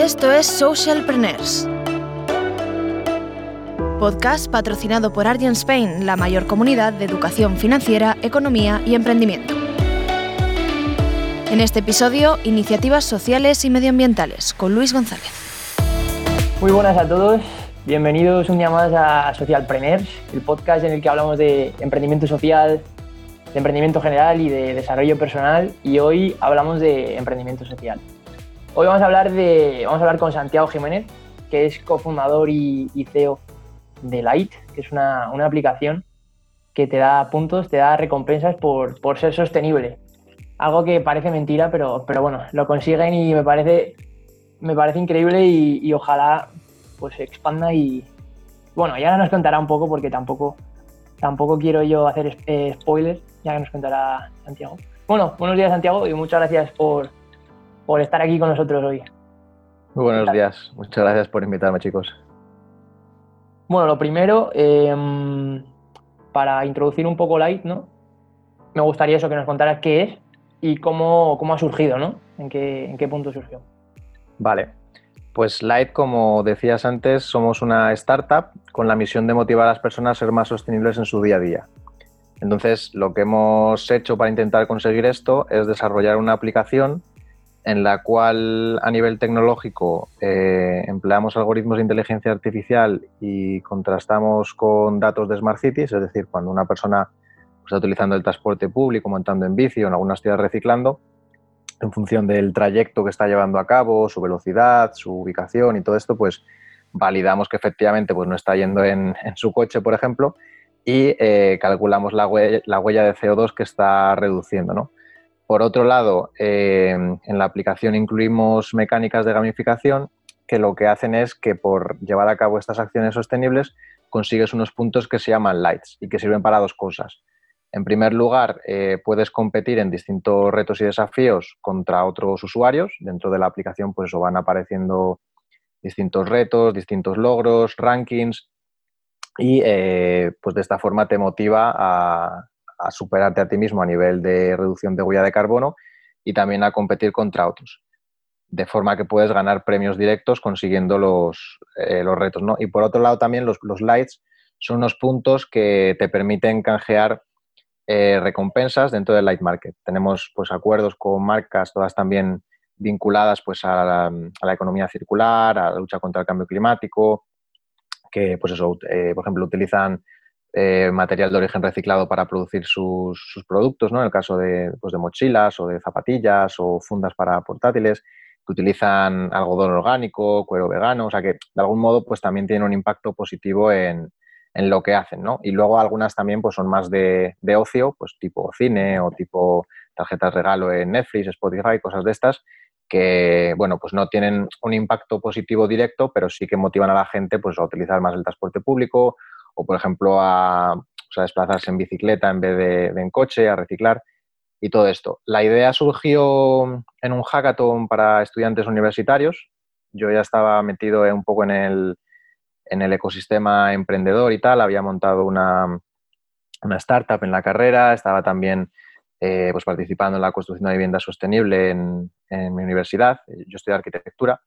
Esto es Socialpreneurs. Podcast patrocinado por Argent Spain, la mayor comunidad de educación financiera, economía y emprendimiento. En este episodio, iniciativas sociales y medioambientales con Luis González. Muy buenas a todos, bienvenidos un día más a Socialpreneurs, el podcast en el que hablamos de emprendimiento social, de emprendimiento general y de desarrollo personal y hoy hablamos de emprendimiento social. Hoy vamos a hablar, de, vamos a hablar con Santiago Jiménez, que es cofundador y, CEO de Light, que es una, aplicación que te da puntos, te da recompensas por, por, ser sostenible. Algo que parece mentira, pero, pero bueno, lo consiguen y me parece, me parece increíble y, ojalá pues se expanda y bueno, ya nos contará un poco porque tampoco, tampoco quiero yo hacer eh, spoilers, ya que nos contará Santiago. Bueno, buenos días Santiago y muchas gracias por, por estar aquí con nosotros hoy. Muy buenos días, muchas gracias por invitarme chicos. Bueno, lo primero, em, para introducir un poco Light, ¿no? Me gustaría eso, que nos contaras qué es y cómo, cómo ha surgido, ¿no? ¿En qué, ¿En qué punto surgió? Vale, pues Light, como decías antes, somos una startup con la misión de motivar a las personas a ser más sostenibles en su día a día. Entonces, lo que hemos hecho para intentar conseguir esto es desarrollar una aplicación en la cual a nivel tecnológico eh, empleamos algoritmos de inteligencia artificial y contrastamos con datos de Smart Cities, es decir, cuando una persona está utilizando el transporte público, montando en bici o en algunas ciudades reciclando, en función del trayecto que está llevando a cabo, su velocidad, su ubicación y todo esto, pues validamos que efectivamente pues, no está yendo en, su coche, por ejemplo, y eh, calculamos la huella, la huella de CO2 que está reduciendo. ¿no? Por otro lado, eh, en la aplicación incluimos mecánicas de gamificación que lo que hacen es que por llevar a cabo estas acciones sostenibles consigues unos puntos que se llaman lights y que sirven para dos cosas. En primer lugar, eh, puedes competir en distintos retos y desafíos contra otros usuarios. Dentro de la aplicación pues van apareciendo distintos retos, distintos logros, rankings y eh, pues de esta forma te motiva a, a superarte a ti mismo a nivel de reducción de huella de carbono y también a competir contra otros. De forma que puedes ganar premios directos consiguiendo los, eh, los retos. ¿no? Y por otro lado también los, los, lights son unos puntos que te permiten canjear eh, recompensas dentro del light market. Tenemos pues, acuerdos con marcas, todas también vinculadas pues, a, la, economía circular, a la lucha contra el cambio climático, que pues eso, eh, por ejemplo, utilizan eh, material de origen reciclado para producir sus, productos, ¿no? En el caso de, pues de, mochilas o de zapatillas o fundas para portátiles, que utilizan algodón orgánico, cuero vegano, o sea que de algún modo pues también tienen un impacto positivo en, en lo que hacen, ¿no? Y luego algunas también pues son más de, de, ocio, pues tipo cine o tipo tarjetas regalo en Netflix, Spotify, cosas de estas, que, bueno, pues no tienen un impacto positivo directo, pero sí que motivan a la gente pues a utilizar más el transporte público o por ejemplo a, desplazarse en bicicleta en vez de, en coche, a reciclar y todo esto. La idea surgió en un hackathon para estudiantes universitarios. Yo ya estaba metido un poco en el, en el ecosistema emprendedor y tal, había montado una, una startup en la carrera, estaba también eh, pues participando en la construcción de vivienda sostenible en, mi universidad, yo estudié arquitectura,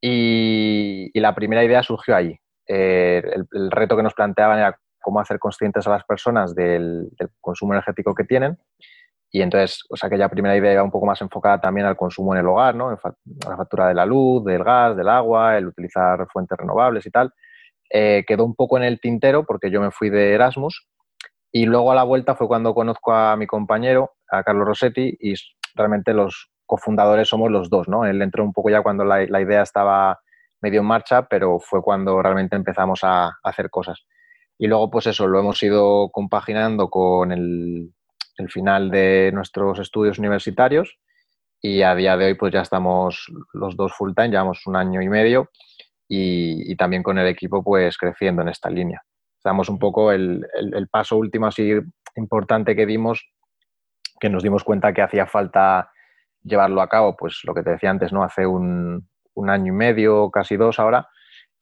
y, la primera idea surgió allí. Eh, el, reto que nos planteaban era cómo hacer conscientes a las personas del, consumo energético que tienen. Y entonces, o sea, aquella primera idea iba un poco más enfocada también al consumo en el hogar, ¿no? En la factura de la luz, del gas, del agua, el utilizar fuentes renovables y tal. Eh, quedó un poco en el tintero porque yo me fui de Erasmus y luego a la vuelta fue cuando conozco a mi compañero, a Carlos Rossetti, y realmente los cofundadores somos los dos, ¿no? Él entró un poco ya cuando la idea estaba medio en marcha, pero fue cuando realmente empezamos a, hacer cosas. Y luego, pues eso, lo hemos ido compaginando con el, final de nuestros estudios universitarios y a día de hoy pues ya estamos los dos full time, llevamos un año y medio y, también con el equipo pues creciendo en esta línea. Estamos un poco el, el, paso último así importante que dimos, que nos dimos cuenta que hacía falta llevarlo a cabo, pues lo que te decía antes, ¿no? Hace un, un año y medio, casi dos ahora,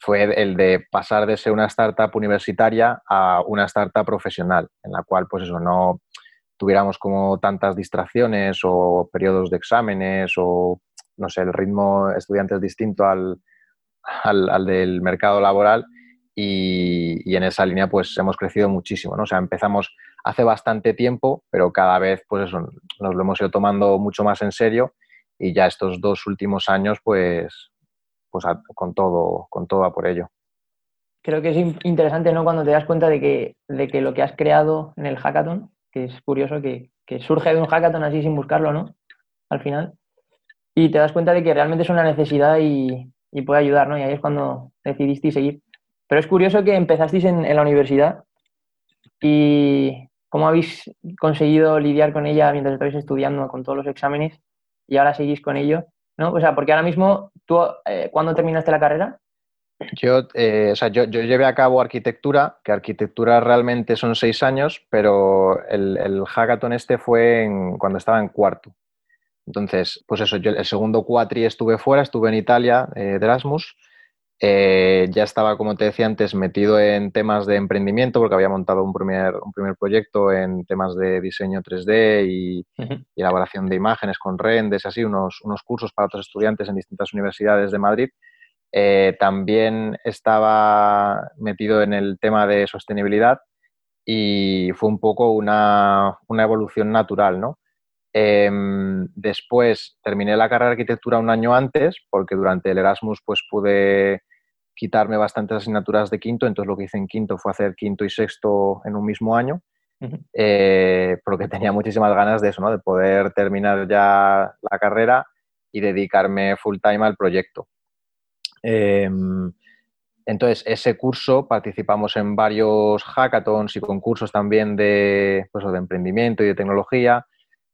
fue el de pasar de ser una startup universitaria a una startup profesional, en la cual pues eso no tuviéramos como tantas distracciones o periodos de exámenes o no sé, el ritmo estudiante es distinto al, al, del mercado laboral y, en esa línea pues hemos crecido muchísimo, ¿no? O sea, empezamos hace bastante tiempo, pero cada vez pues eso, nos lo hemos ido tomando mucho más en serio y ya estos dos últimos años pues, pues con, todo, con todo a por ello. Creo que es interesante, ¿no? Cuando te das cuenta de que, de que lo que has creado en el hackathon, que es curioso que, que surge de un hackathon así sin buscarlo, ¿no? Al final. Y te das cuenta de que realmente es una necesidad y, y puede ayudar, ¿no? Y ahí es cuando decidisteis seguir. Pero es curioso que empezasteis en, en la universidad y cómo habéis conseguido lidiar con ella mientras estabais estudiando con todos los exámenes y ahora seguís con ello, ¿no? O sea, porque ahora mismo, ¿tú eh, cuándo terminaste la carrera? Yo, eh, o sea, yo, yo, llevé a cabo arquitectura, que arquitectura realmente son seis años, pero el, el hackathon este fue en, cuando estaba en cuarto. Entonces, pues eso, yo el segundo cuatri estuve fuera, estuve en Italia eh, de Erasmus. Eh, ya estaba, como te decía antes, metido en temas de emprendimiento porque había montado un primer, un primer proyecto en temas de diseño 3D y, elaboración de imágenes con renders, así, unos, unos, cursos para otros estudiantes en distintas universidades de Madrid. Eh, también estaba metido en el tema de sostenibilidad y fue un poco una, una evolución natural, ¿no? Em, después terminé la carrera de arquitectura un año antes, porque durante el Erasmus pues, pude quitarme bastantes asignaturas de quinto, entonces lo que hice en quinto fue hacer quinto y sexto en un mismo año, eh, porque tenía muchísimas ganas de eso, ¿no? de poder terminar ya la carrera y dedicarme full time al proyecto. Em, entonces, ese curso participamos en varios hackathons y concursos también de, pues, de emprendimiento y de tecnología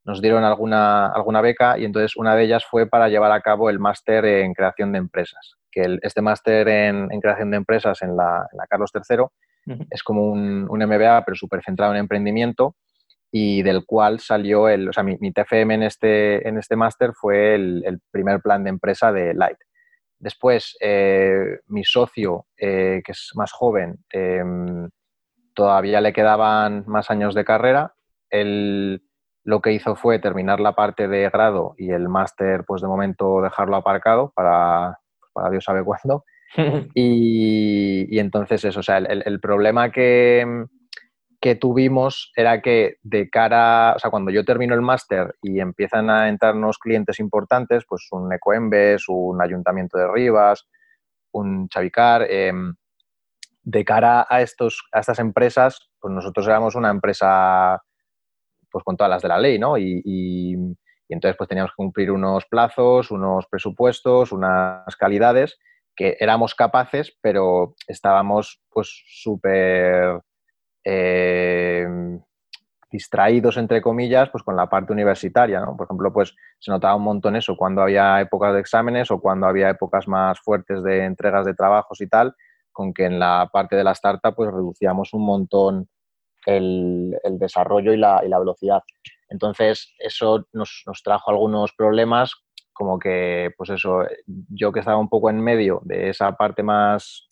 nos dieron alguna, alguna beca y entonces una de ellas fue para llevar a cabo el máster en creación de empresas. Que este máster en, creación de empresas en la, Carlos III es como un, un, MBA, pero súper centrado en emprendimiento y del cual salió el, o sea, mi, TFM en este, en este máster fue el, primer plan de empresa de Light. Después, eh, mi socio, eh, que es más joven, em, todavía le quedaban más años de carrera. Él lo que hizo fue terminar la parte de grado y el máster, pues de momento dejarlo aparcado para, para Dios sabe cuándo. y, entonces eso, o sea, el, problema que, que, tuvimos era que de cara, o sea, cuando yo termino el máster y empiezan a entrarnos clientes importantes, pues un Ecoembes, un Ayuntamiento de Rivas, un Chavicar, em, de cara a, estos, a estas empresas, pues nosotros éramos una empresa pues con todas las de la ley, ¿no? Y, entonces pues teníamos que cumplir unos plazos, unos presupuestos, unas calidades que éramos capaces, pero estábamos pues súper eh, distraídos, entre comillas, pues con la parte universitaria, ¿no? Por ejemplo, pues se notaba un montón eso cuando había épocas de exámenes o cuando había épocas más fuertes de entregas de trabajos y tal, con que en la parte de la startup pues reducíamos un montón el, desarrollo y la, velocidad. Entonces, eso nos, trajo algunos problemas, como que, pues eso, yo que estaba un poco en medio de esa parte más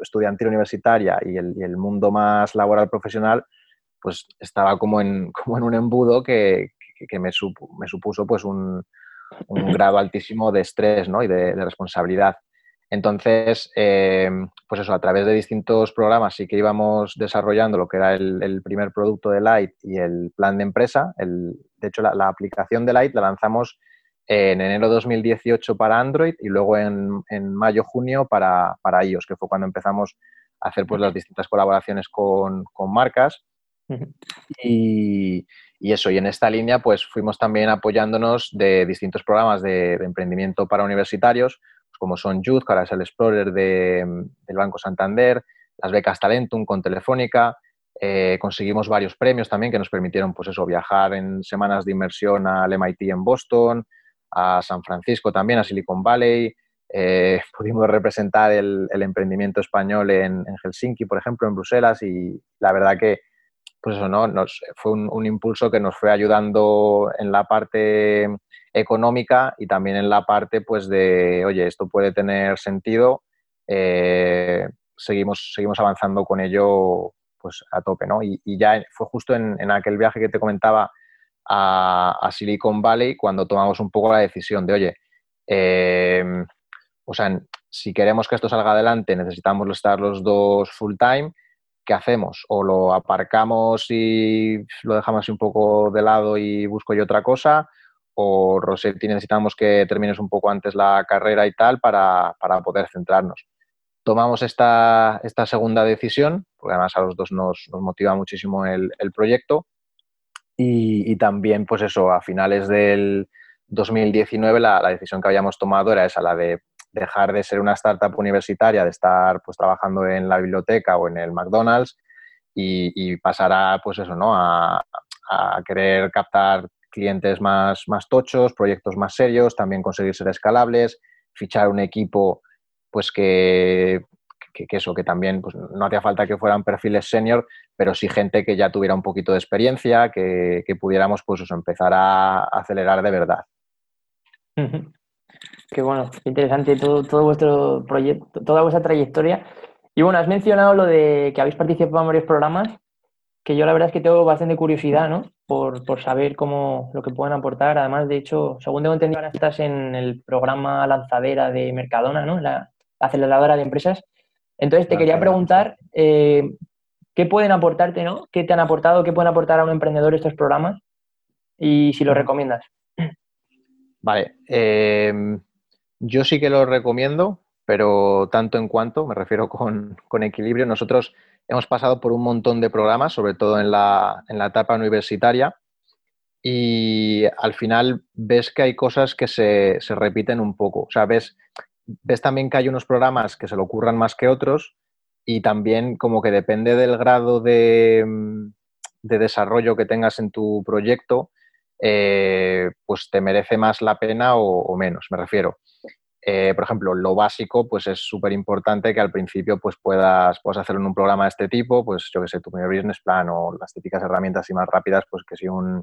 estudiantil universitaria y el, mundo más laboral profesional, pues estaba como en, como en un embudo que, me, supuso pues un, grado altísimo de estrés ¿no? y de responsabilidad. Entonces, eh, pues eso, a través de distintos programas sí que íbamos desarrollando lo que era el, primer producto de Light y el plan de empresa. de hecho, la, aplicación de Light la lanzamos en enero de 2018 para Android y luego en, mayo-junio para, para, iOS, que fue cuando empezamos a hacer pues, las distintas colaboraciones con, marcas. Y, eso, y en esta línea pues fuimos también apoyándonos de distintos programas de emprendimiento para universitarios, como son Youth, que ahora es el Explorer del Banco Santander, las becas Talentum con Telefónica. Eh, conseguimos varios premios también que nos permitieron pues eso, viajar en semanas de inmersión al MIT en Boston, a San Francisco también, a Silicon Valley. Eh, pudimos representar el, emprendimiento español en, Helsinki, por ejemplo, en Bruselas, y la verdad que pues eso, ¿no? Fue un, impulso que nos fue ayudando en la parte económica y también en la parte pues de, oye, esto puede tener sentido, eh, seguimos, seguimos avanzando con ello pues a tope, ¿no? Y, ya fue justo en, aquel viaje que te comentaba a, Silicon Valley cuando tomamos un poco la decisión de, oye, eh, o sea, si queremos que esto salga adelante, necesitamos estar los dos full time. ¿Qué hacemos? O lo aparcamos y lo dejamos un poco de lado y busco yo otra cosa, o Rosetti necesitamos que termines un poco antes la carrera y tal para, poder centrarnos. Tomamos esta, esta, segunda decisión, porque además a los dos nos, motiva muchísimo el, proyecto, y, también, pues eso, a finales del 2019 la, la, decisión que habíamos tomado era esa, la de dejar de ser una startup universitaria, de estar pues trabajando en la biblioteca o en el McDonald's y, pasar a, pues eso, ¿no? A, querer captar clientes más, más tochos, proyectos más serios, también conseguir ser escalables, fichar un equipo pues que, que, eso, que también pues, no hacía falta que fueran perfiles senior, pero sí gente que ya tuviera un poquito de experiencia, que, pudiéramos pues eso, empezar a acelerar de verdad. Qué bueno, interesante todo, todo vuestro proyecto, toda vuestra trayectoria. Y bueno, has mencionado lo de que habéis participado en varios programas, que yo la verdad es que tengo bastante curiosidad, ¿no? Por, saber cómo lo que pueden aportar. Además, de hecho, según tengo entendido, ahora estás en el programa lanzadera de Mercadona, ¿no? La, aceleradora de empresas. Entonces, te quería preguntar, eh, ¿qué pueden aportarte, ¿no? ¿Qué te han aportado? ¿Qué pueden aportar a un emprendedor estos programas? Y si lo recomiendas. Vale. Eh, yo sí que lo recomiendo, pero tanto en cuanto, me refiero con, equilibrio, nosotros hemos pasado por un montón de programas, sobre todo en la, etapa universitaria, y al final ves que hay cosas que se, repiten un poco. O sea, ves, también que hay unos programas que se lo ocurran más que otros y también como que depende del grado de, desarrollo que tengas en tu proyecto, eh, pues te merece más la pena o menos, me refiero. Eh, por ejemplo, lo básico, pues es súper importante que al principio pues puedas, puedas hacerlo en un programa de este tipo, pues yo que sé, tu primer business plan o las típicas herramientas y más rápidas, pues que si un,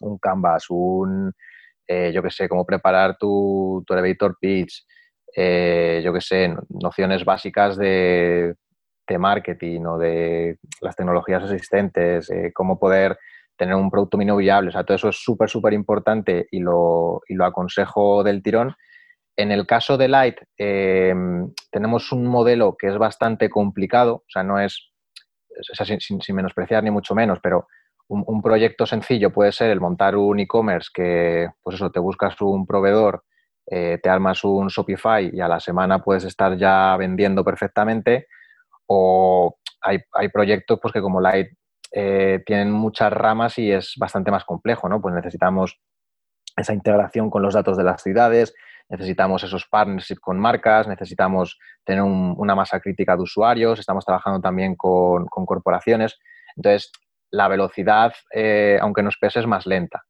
un Canvas, un, eh, yo que sé, cómo preparar tu, tu elevator pitch, eh, yo que sé, nociones básicas de, de, marketing o de las tecnologías existentes, cómo poder tener un producto mínimo viable, o sea, todo eso es súper, súper importante y lo, y lo aconsejo del tirón en el caso de Light, eh, tenemos un modelo que es bastante complicado, o sea, no es, sin, menospreciar ni mucho menos, pero un, proyecto sencillo puede ser el montar un e-commerce que, pues eso, te buscas un proveedor, eh, te armas un Shopify y a la semana puedes estar ya vendiendo perfectamente, o hay, proyectos pues, que como Light eh, tienen muchas ramas y es bastante más complejo, ¿no? Pues necesitamos esa integración con los datos de las ciudades, necesitamos esos partnerships con marcas, necesitamos tener una masa crítica de usuarios, estamos trabajando también con, corporaciones. Entonces, la velocidad, eh, aunque nos pese, es más lenta.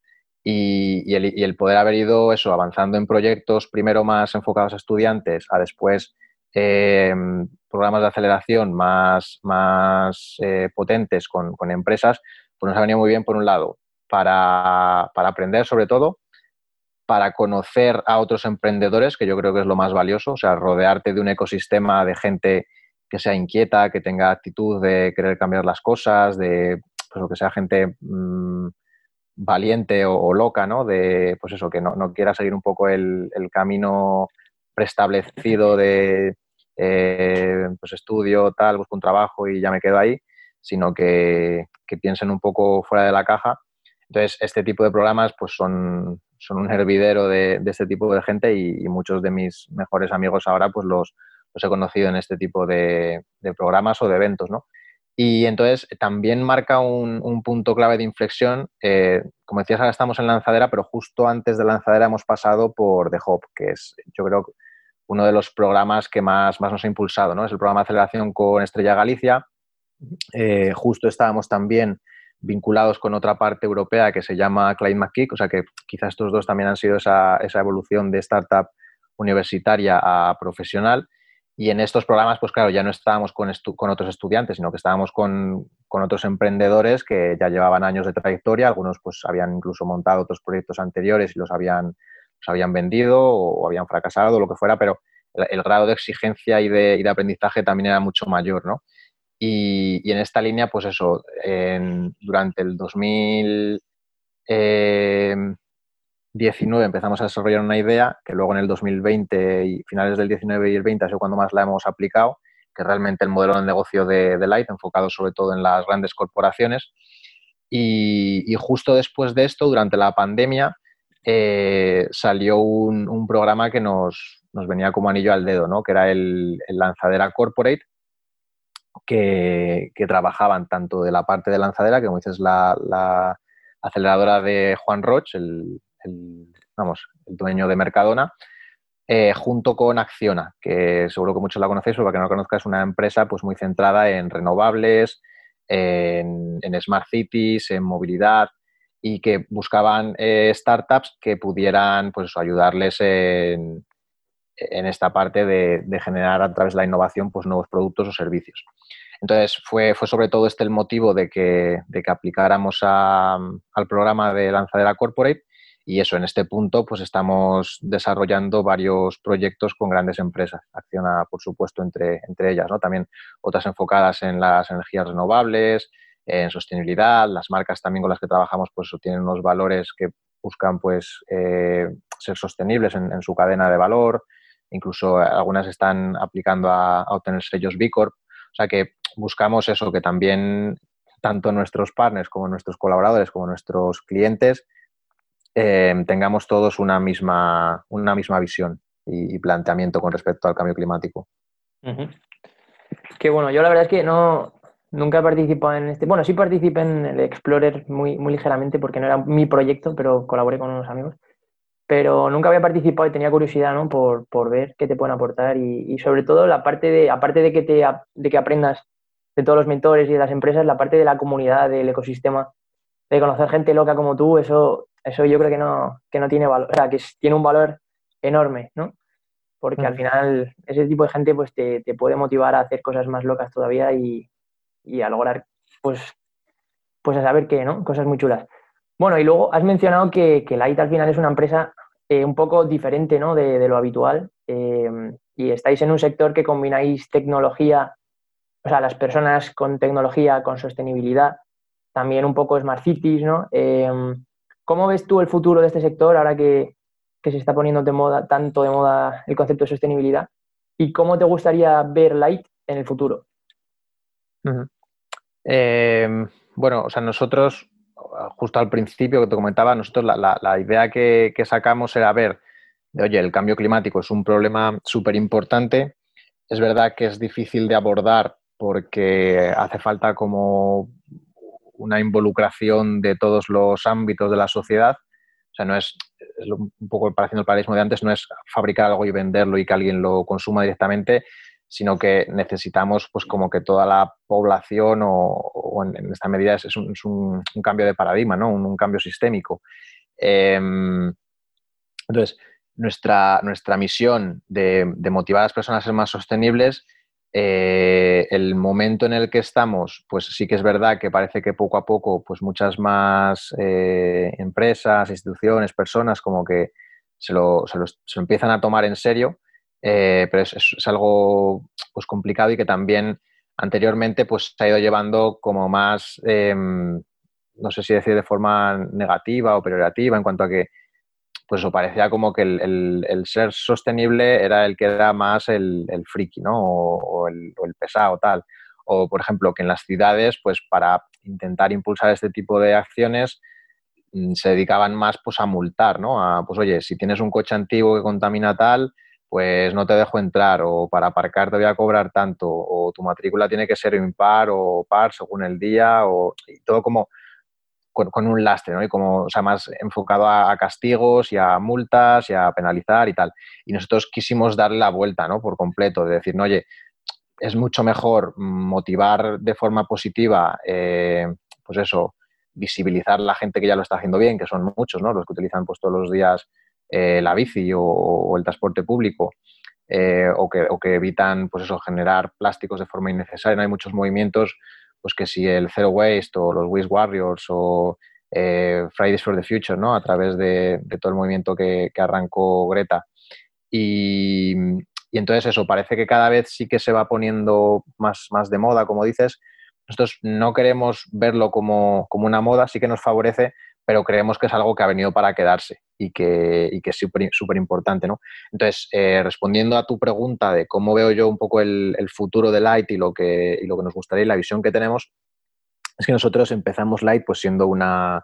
Y, el, poder haber ido eso, avanzando en proyectos primero más enfocados a estudiantes, a después eh, programas de aceleración más, más eh, potentes con, empresas, pues nos ha venido muy bien, por un lado, para, para aprender sobre todo, para conocer a otros emprendedores, que yo creo que es lo más valioso, o sea, rodearte de un ecosistema de gente que sea inquieta, que tenga actitud de querer cambiar las cosas, de pues, que sea gente mm, valiente o, loca, ¿no? De, pues eso, que no, quiera seguir un poco el, camino preestablecido de eh, pues estudio, tal, busco un trabajo y ya me quedo ahí, sino que, que piensen un poco fuera de la caja. Entonces, este tipo de programas pues son, son un hervidero de, este tipo de gente y, muchos de mis mejores amigos ahora pues los, he conocido en este tipo de, programas o de eventos, ¿no? Y entonces también marca un, punto clave de inflexión. Eh, como decías, ahora estamos en lanzadera, pero justo antes de lanzadera hemos pasado por The Hop, que es, yo creo, uno de los programas que más, más nos ha impulsado, ¿no? Es el programa de aceleración con Estrella Galicia. Eh, justo estábamos también vinculados con otra parte europea que se llama Clyde McKeek, o sea que quizás estos dos también han sido esa, evolución de startup universitaria a profesional. Y en estos programas, pues claro, ya no estábamos con, con otros estudiantes, sino que estábamos con, otros emprendedores que ya llevaban años de trayectoria, algunos pues habían incluso montado otros proyectos anteriores y los habían, los habían vendido o, habían fracasado, o lo que fuera, pero el, grado de exigencia y de, y de, aprendizaje también era mucho mayor, ¿no? Y, en esta línea, pues eso, durante el 2000, 2019 empezamos a desarrollar una idea que luego en el 2020 y finales del 19 y el 20 ha sido cuando más la hemos aplicado, que realmente el modelo de negocio de, Light, enfocado sobre todo en las grandes corporaciones. Y, justo después de esto, durante la pandemia, eh, salió un, programa que nos, venía como anillo al dedo, ¿no? que era el, Lanzadera Corporate, que, trabajaban tanto de la parte de lanzadera, que como dices, la, la aceleradora de Juan Roch, el, vamos, el dueño de Mercadona, eh, junto con Acciona, que seguro que muchos la conocéis, pero para que no la conozca es una empresa pues, muy centrada en renovables, en, smart cities, en movilidad y que buscaban eh, startups que pudieran pues, ayudarles en, esta parte de, generar a través de la innovación pues, nuevos productos o servicios. Entonces, fue, fue sobre todo este el motivo de que, de que aplicáramos al programa de Lanzadera Corporate y eso, en este punto, pues estamos desarrollando varios proyectos con grandes empresas. Acciona, por supuesto, entre, entre ellas, ¿no? También otras enfocadas en las energías renovables, en sostenibilidad. Las marcas también con las que trabajamos, pues tienen unos valores que buscan, pues, eh, ser sostenibles en, su cadena de valor. Incluso algunas están aplicando a, a obtener sellos B Corp. O sea que buscamos eso, que también tanto nuestros partners como nuestros colaboradores como nuestros clientes Em, tengamos todos una misma, una misma visión y, planteamiento con respecto al cambio climático. Que bueno, yo la verdad es que no, nunca he participado en este. Bueno, sí participé en el Explorer muy, muy ligeramente porque no era mi proyecto, pero colaboré con unos amigos. Pero nunca había participado y tenía curiosidad ¿no? por, por ver qué te pueden aportar y, sobre todo la parte de, aparte de que, te, de que aprendas de todos los mentores y de las empresas, la parte de la comunidad, del ecosistema, de conocer gente loca como tú, eso eso yo creo que no, que no tiene valor, o sea, que tiene un valor enorme, ¿no? Porque al final ese tipo de gente pues te, puede motivar a hacer cosas más locas todavía y, a lograr, pues, pues a saber qué, ¿no? Cosas muy chulas. Bueno, y luego has mencionado que, que Light al final es una empresa eh, un poco diferente, ¿no? De, lo habitual em, y estáis en un sector que combináis tecnología, o sea, las personas con tecnología, con sostenibilidad, también un poco Smart Cities, ¿no? Em, ¿Cómo ves tú el futuro de este sector ahora que, se está poniendo de moda, tanto de moda el concepto de sostenibilidad? ¿Y cómo te gustaría ver Light en el futuro? Bueno, o sea, nosotros, justo al principio que te comentaba, nosotros la, idea que, sacamos era ver, de, oye, el cambio climático es un problema súper importante. Es verdad que es difícil de abordar porque hace falta como una involucración de todos los ámbitos de la sociedad. O sea, no es, un poco pareciendo el paradigma de antes, no es fabricar algo y venderlo y que alguien lo consuma directamente, sino que necesitamos pues como que toda la población o, en, esta medida es, un, cambio de paradigma, ¿no? un, cambio sistémico. Em, entonces, nuestra, nuestra misión de, motivar a las personas a ser más sostenibles eh, el momento en el que estamos, pues sí que es verdad que parece que poco a poco, pues muchas más eh, empresas, instituciones, personas como que se lo, empiezan a tomar en serio, eh, pero es, algo pues complicado y que también anteriormente pues se ha ido llevando como más, em, no sé si decir de forma negativa o peyorativa en cuanto a que pues parecía como que el, ser sostenible era el que era más el, friki, ¿no? O, el, pesado, tal. O, por ejemplo, que en las ciudades, pues para intentar impulsar este tipo de acciones, mm, se dedicaban más pues a multar, ¿no? Pues oye, si tienes un coche antiguo que contamina tal, pues no te dejo entrar, o para aparcar te voy a cobrar tanto, o tu matrícula tiene que ser impar o par según el día, o todo como con, un lastre, ¿no? Y como, o sea, más enfocado a, castigos y a multas y a penalizar y tal. Y nosotros quisimos darle la vuelta, ¿no? Por completo, de decir, no, oye, es mucho mejor motivar de forma positiva, eh, pues eso, visibilizar la gente que ya lo está haciendo bien, que son muchos, ¿no? Los que utilizan pues todos los días eh, la bici o, el transporte público. Eh, o, que, o, que, evitan pues eso, generar plásticos de forma innecesaria. Hay muchos movimientos pues que si el Zero Waste o los Waste Warriors o eh, Fridays for the Future, ¿no? A través de, todo el movimiento que, arrancó Greta. Y, entonces eso, parece que cada vez sí que se va poniendo más, más de moda, como dices. Nosotros no queremos verlo como, una moda, sí que nos favorece pero creemos que es algo que ha venido para quedarse y que, y que es súper importante. ¿no? Entonces, eh, respondiendo a tu pregunta de cómo veo yo un poco el, futuro de Light y lo, que, y lo que nos gustaría y la visión que tenemos, es que nosotros empezamos Light pues siendo una,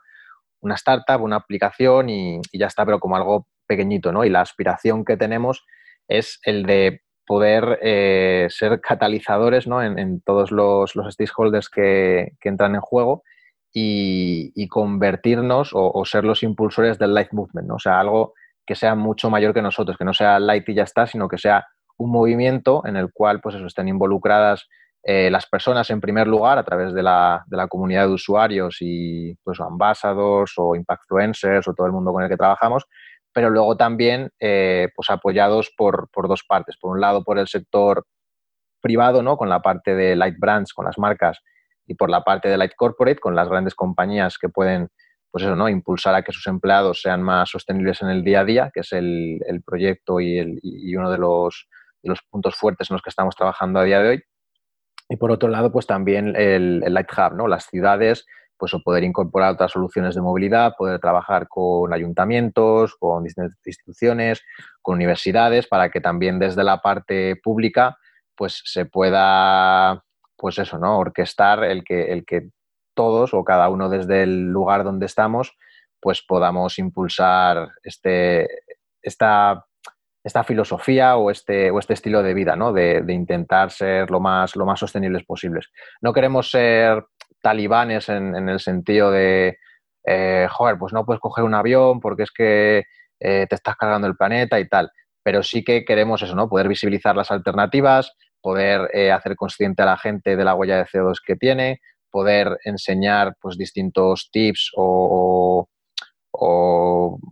una startup, una aplicación y, ya está, pero como algo pequeñito, ¿no? Y la aspiración que tenemos es el de poder eh, ser catalizadores ¿no? en, todos los, los stakeholders que, que, entran en juego y, convertirnos o, ser los impulsores del Light Movement, ¿no? o sea, algo que sea mucho mayor que nosotros, que no sea Light y ya está, sino que sea un movimiento en el cual pues estén involucradas eh, las personas en primer lugar a través de la, de la comunidad de usuarios y pues ambassadors o impactfluencers o todo el mundo con el que trabajamos, pero luego también eh, pues apoyados por, por, dos partes. Por un lado, por el sector privado, ¿no? con la parte de Light Brands, con las marcas y por la parte de Light Corporate, con las grandes compañías que pueden pues eso, ¿no? impulsar a que sus empleados sean más sostenibles en el día a día, que es el, el proyecto y, el, y, uno de los, de los, puntos fuertes en los que estamos trabajando a día de hoy. Y por otro lado, pues también el, el Light Hub, ¿no? las ciudades, pues o poder incorporar otras soluciones de movilidad, poder trabajar con ayuntamientos, con distintas instituciones, con universidades, para que también desde la parte pública pues se pueda pues eso, ¿no? Orquestar el que, el que todos o cada uno desde el lugar donde estamos, pues podamos impulsar este, esta, esta filosofía o este, o este estilo de vida, ¿no? De, intentar ser lo más, lo más sostenibles posibles. No queremos ser talibanes en, el sentido de, eh, joder, pues no puedes coger un avión porque es que eh, te estás cargando el planeta y tal. Pero sí que queremos eso, ¿no? Poder visibilizar las alternativas, poder eh, hacer consciente a la gente de la huella de CO2 que tiene, poder enseñar pues, distintos tips o,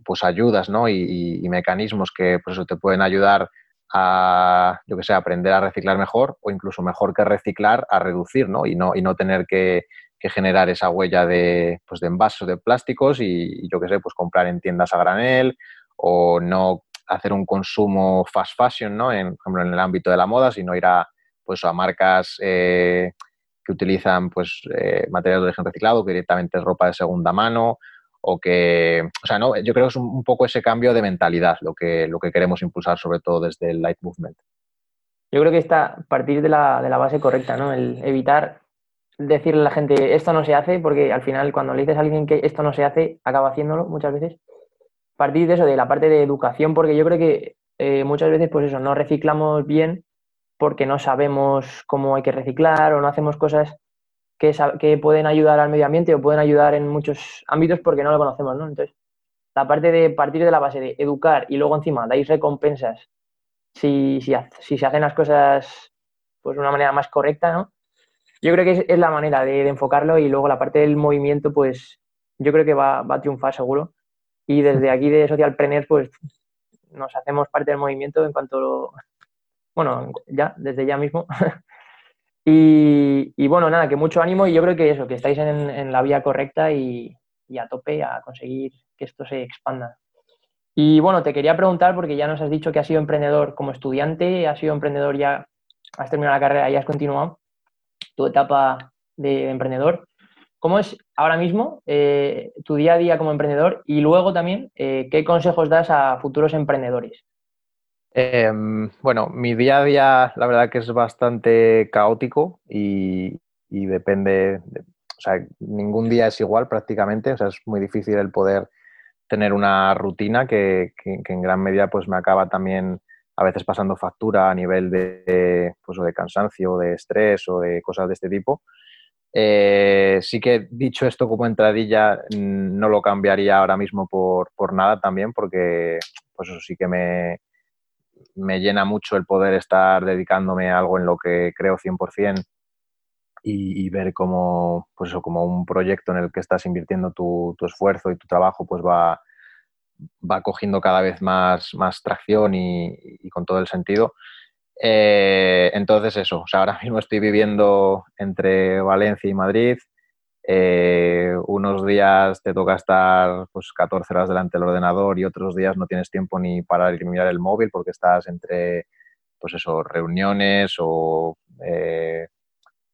pues, ayudas ¿no? y, mecanismos que pues, eso te pueden ayudar a, yo que sé, aprender a reciclar mejor o incluso mejor que reciclar, a reducir ¿no? Y, no, y no tener que, generar esa huella de, pues, de envases de plásticos y, y, yo que sé, pues comprar en tiendas a granel o no hacer un consumo fast fashion, ¿no? En, por ejemplo, en el ámbito de la moda, sino ir a, pues, a marcas eh, que utilizan pues, eh, materiales de origen reciclado, que directamente es ropa de segunda mano, o que, o sea, ¿no? yo creo que es un, poco ese cambio de mentalidad lo que, lo que queremos impulsar, sobre todo desde el Light Movement. Yo creo que está partir de la, de la base correcta, ¿no? El evitar decirle a la gente esto no se hace, porque al final cuando le dices a alguien que esto no se hace, acaba haciéndolo muchas veces partir de eso, de la parte de educación, porque yo creo que eh, muchas veces, pues eso, no reciclamos bien porque no sabemos cómo hay que reciclar o no hacemos cosas que, que pueden ayudar al medio ambiente o pueden ayudar en muchos ámbitos porque no lo conocemos, ¿no? Entonces, la parte de partir de la base de educar y luego encima dais recompensas si, si, si se hacen las cosas pues de una manera más correcta, ¿no? Yo creo que es, la manera de, enfocarlo y luego la parte del movimiento, pues yo creo que va, va a triunfar seguro. Y desde aquí de Socialpreneurs, pues nos hacemos parte del movimiento en cuanto, bueno, ya, desde ya mismo. y, bueno, nada, que mucho ánimo y yo creo que eso, que estáis en, la vía correcta y, a tope a conseguir que esto se expanda. Y bueno, te quería preguntar, porque ya nos has dicho que has sido emprendedor como estudiante, has sido emprendedor ya, has terminado la carrera y has continuado tu etapa de emprendedor. ¿Cómo es ahora mismo eh, tu día a día como emprendedor? Y luego también, eh, ¿qué consejos das a futuros emprendedores? Em, bueno, mi día a día la verdad que es bastante caótico y, depende, o sea, ningún día es igual prácticamente, o sea, es muy difícil el poder tener una rutina que, en gran medida pues me acaba también a veces pasando factura a nivel de, pues, de cansancio, de estrés o de cosas de este tipo. Eh, sí que dicho esto como entradilla, mm, no lo cambiaría ahora mismo por, nada también, porque pues eso sí que me, me, llena mucho el poder estar dedicándome a algo en lo que creo 100% y, y ver cómo, pues eso, como un proyecto en el que estás invirtiendo tu, esfuerzo y tu trabajo, pues va, va cogiendo cada vez más, más tracción y con todo el sentido. Eh, entonces eso, o sea, ahora mismo estoy viviendo entre Valencia y Madrid. Eh, unos días te toca estar pues, 14 horas delante del ordenador y otros días no tienes tiempo ni para mirar el móvil porque estás entre pues eso, reuniones o eh,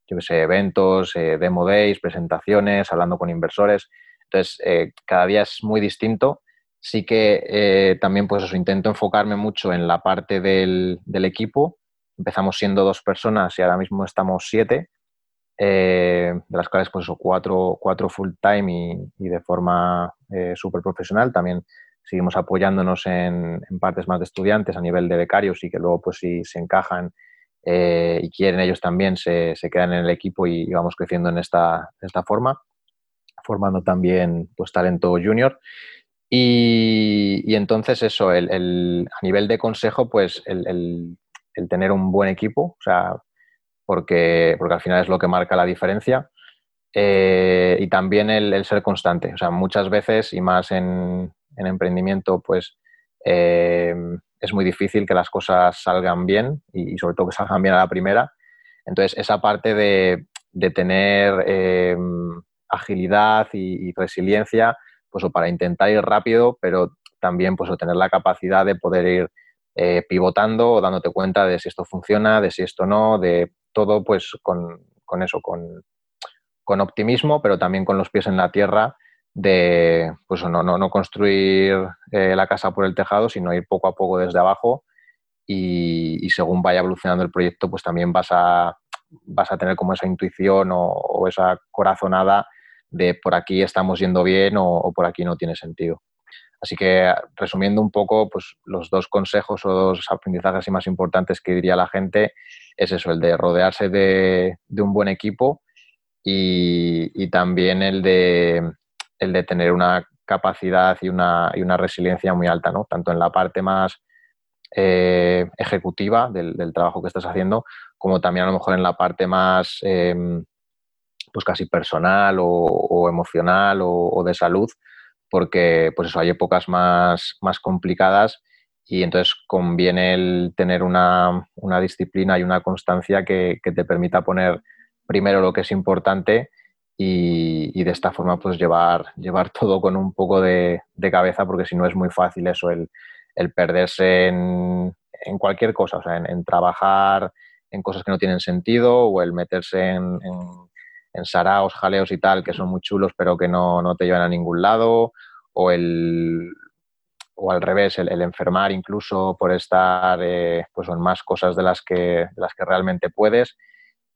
yo sé, eventos, demo days, presentaciones, hablando con inversores. Entonces, eh, cada día es muy distinto. Sí que eh, también, pues eso, intento enfocarme mucho en la parte del, equipo. Empezamos siendo dos personas y ahora mismo estamos siete, de las cuales, pues cuatro, cuatro full time y, de forma súper profesional. También seguimos apoyándonos en, partes más de estudiantes a nivel de becarios y que luego, pues si se encajan y quieren ellos también, se, se, quedan en el equipo y, vamos creciendo en esta, esta forma formando también pues, talento junior. Y, entonces eso, el, a nivel de consejo, pues el, tener un buen equipo, o sea, porque, porque al final es lo que marca la diferencia. Eh, y también el, ser constante. O sea, muchas veces, y más en, emprendimiento, pues eh, es muy difícil que las cosas salgan bien y, sobre todo que salgan bien a la primera. Entonces, esa parte de, tener eh, agilidad y, resiliencia, pues para intentar ir rápido, pero también pues tener la capacidad de poder ir eh, pivotando o dándote cuenta de si esto funciona, de si esto no, de todo pues con, eso, con, optimismo, pero también con los pies en la tierra de pues no, no, construir eh, la casa por el tejado, sino ir poco a poco desde abajo. Y, según vaya evolucionando el proyecto, pues también vas a, vas a tener como esa intuición o esa corazonada de por aquí estamos yendo bien o, por aquí no tiene sentido. Así que resumiendo un poco, pues los dos consejos o dos aprendizajes más importantes que diría la gente es eso, el de rodearse de, un buen equipo y, también el de, el de tener una capacidad y una, y una resiliencia muy alta, ¿no? tanto en la parte más eh, ejecutiva del, trabajo que estás haciendo, como también a lo mejor en la parte más em, pues casi personal o, emocional o, de salud, porque pues eso, hay épocas más, más complicadas y entonces conviene el tener una, disciplina y una constancia que, te permita poner primero lo que es importante y, de esta forma pues llevar, llevar todo con un poco de, cabeza porque si no es muy fácil eso, el, perderse en, cualquier cosa, o sea, en, trabajar en cosas que no tienen sentido o el meterse en saraos, jaleos y tal, que son muy chulos pero que no, te llevan a ningún lado, o el o al revés, el, enfermar incluso por estar eh, pues en más cosas de las que, las que realmente puedes.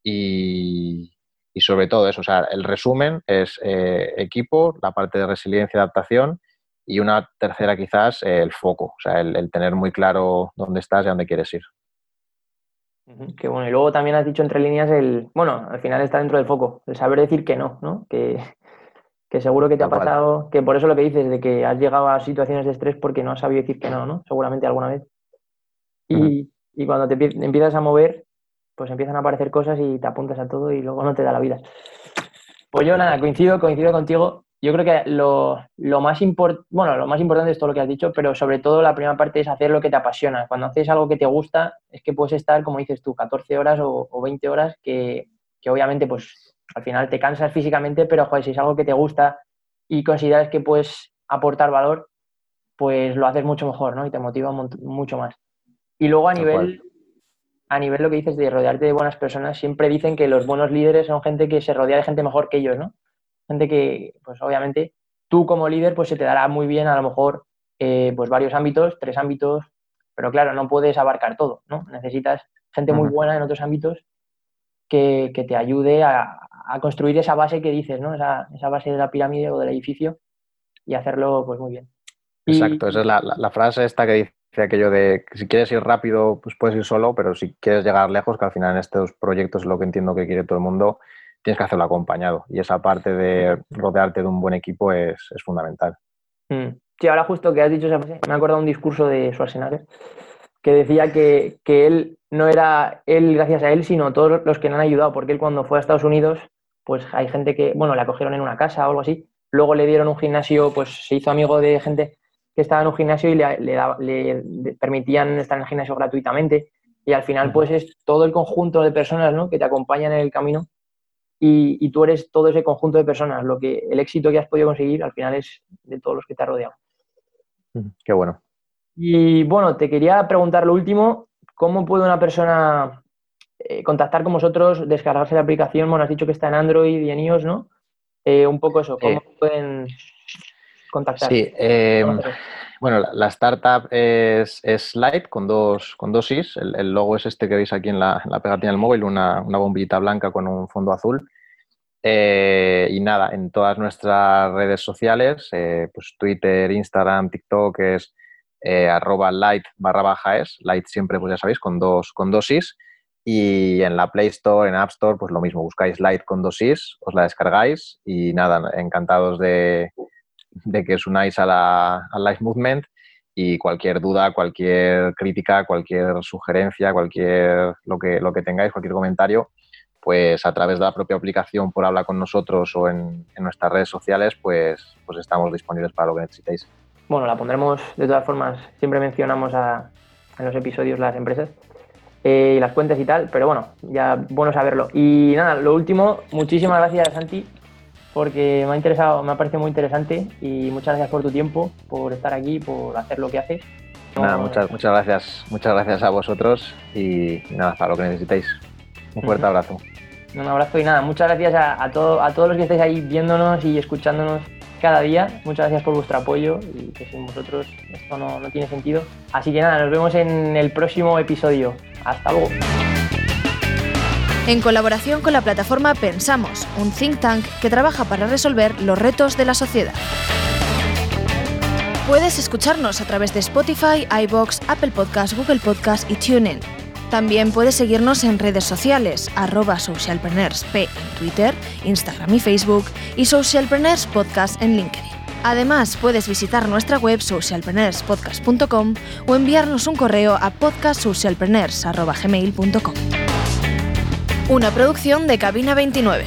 Y, sobre todo eso, o sea, el resumen es eh, equipo, la parte de resiliencia y adaptación y una tercera quizás el foco, o sea, el, tener muy claro dónde estás y a dónde quieres ir. Que bueno, y luego también has dicho entre líneas el, bueno, al final está dentro del foco, el saber decir que no, ¿no? Que, seguro que te ha pasado, que por eso lo que dices, de que has llegado a situaciones de estrés porque no has sabido decir que no, ¿no? Seguramente alguna vez. Y, cuando te empiezas a mover, pues empiezan a aparecer cosas y te apuntas a todo y luego no te da la vida. Pues yo nada, coincido, coincido contigo yo creo que lo, más bueno, lo más importante es todo lo que has dicho, pero sobre todo la primera parte es hacer lo que te apasiona. Cuando haces algo que te gusta, es que puedes estar, como dices tú, 14 horas o, 20 horas, que, obviamente pues al final te cansas físicamente, pero joder, si es algo que te gusta y consideras que puedes aportar valor, pues lo haces mucho mejor, ¿no? Y te motiva mucho más. Y luego a nivel, a nivel lo que dices de rodearte de buenas personas, siempre dicen que los buenos líderes son gente que se rodea de gente mejor que ellos, ¿no? Gente que, pues obviamente, tú como líder, pues se te dará muy bien a lo mejor, eh, pues varios ámbitos, tres ámbitos, pero claro, no puedes abarcar todo, ¿no? Necesitas gente muy buena en otros ámbitos que, te ayude a, construir esa base que dices, ¿no? Esa, base de la pirámide o del edificio y hacerlo, pues muy bien. Exacto, esa es la, frase esta que dice aquello de que si quieres ir rápido, pues puedes ir solo, pero si quieres llegar lejos, que al final en estos proyectos es lo que entiendo que quiere todo el mundo, tienes que hacerlo acompañado. Y esa parte de rodearte de un buen equipo es, fundamental. Mm. Sí, ahora justo que has dicho esa frase, me he acordado un discurso de Schwarzenegger que decía que, él no era él gracias a él, sino todos los que le han ayudado, porque él cuando fue a Estados Unidos, pues hay gente que, bueno, le acogieron en una casa o algo así, luego le dieron un gimnasio, pues se hizo amigo de gente que estaba en un gimnasio y le, le permitían estar en el gimnasio gratuitamente, y al final pues es todo el conjunto de personas ¿no? que te acompañan en el camino y, tú eres todo ese conjunto de personas. Lo que el éxito que has podido conseguir al final es de todos los que te han rodeado. Qué bueno. Y bueno, te quería preguntar lo último, ¿cómo puede una persona eh, contactar con vosotros, descargarse la aplicación? Bueno, has dicho que está en Android y en iOS, ¿no? un poco eso, ¿cómo pueden contactar? Sí, bueno, la, startup es, es, Light con dos, con dos Is. El, logo es este que veis aquí en la, pegatina del móvil, una, bombillita blanca con un fondo azul. Eh, y nada, en todas nuestras redes sociales, eh, pues Twitter, Instagram, TikTok es eh, arroba light barra baja es, light siempre, pues ya sabéis, con dos, con dos is. Y en la Play Store, en App Store, pues lo mismo, buscáis light con dos is, os la descargáis y nada, encantados de, de que os unáis a la, al Live Movement y cualquier duda, cualquier crítica, cualquier sugerencia, cualquier lo que, lo que tengáis, cualquier comentario, pues a través de la propia aplicación por habla con nosotros o en, nuestras redes sociales, pues, pues estamos disponibles para lo que necesitéis. Bueno, la pondremos de todas formas, siempre mencionamos a, en los episodios las empresas eh, y las cuentas y tal, pero bueno, ya bueno saberlo. Y nada, lo último, muchísimas gracias Santi porque me ha interesado, me ha parecido muy interesante y muchas gracias por tu tiempo, por estar aquí, por hacer lo que haces. Nada, muchas, muchas gracias, muchas gracias a vosotros y, nada, para lo que necesitéis. Un fuerte abrazo. Un abrazo y nada, muchas gracias a, a todos los que estáis ahí viéndonos y escuchándonos cada día. Muchas gracias por vuestro apoyo y que sin vosotros esto no, no tiene sentido. Así que nada, nos vemos en el próximo episodio. Hasta luego en colaboración con la plataforma Pensamos, un think tank que trabaja para resolver los retos de la sociedad. Puedes escucharnos a través de Spotify, iBox, Apple Podcasts, Google Podcasts y TuneIn. También puedes seguirnos en redes sociales, arroba socialpreneursp en Twitter, Instagram y Facebook y Socialpreneurs Podcast en LinkedIn. Además, puedes visitar nuestra web socialpreneurspodcast.com o enviarnos un correo a podcastsocialpreneurs.gmail.com. Una producción de Cabina 29.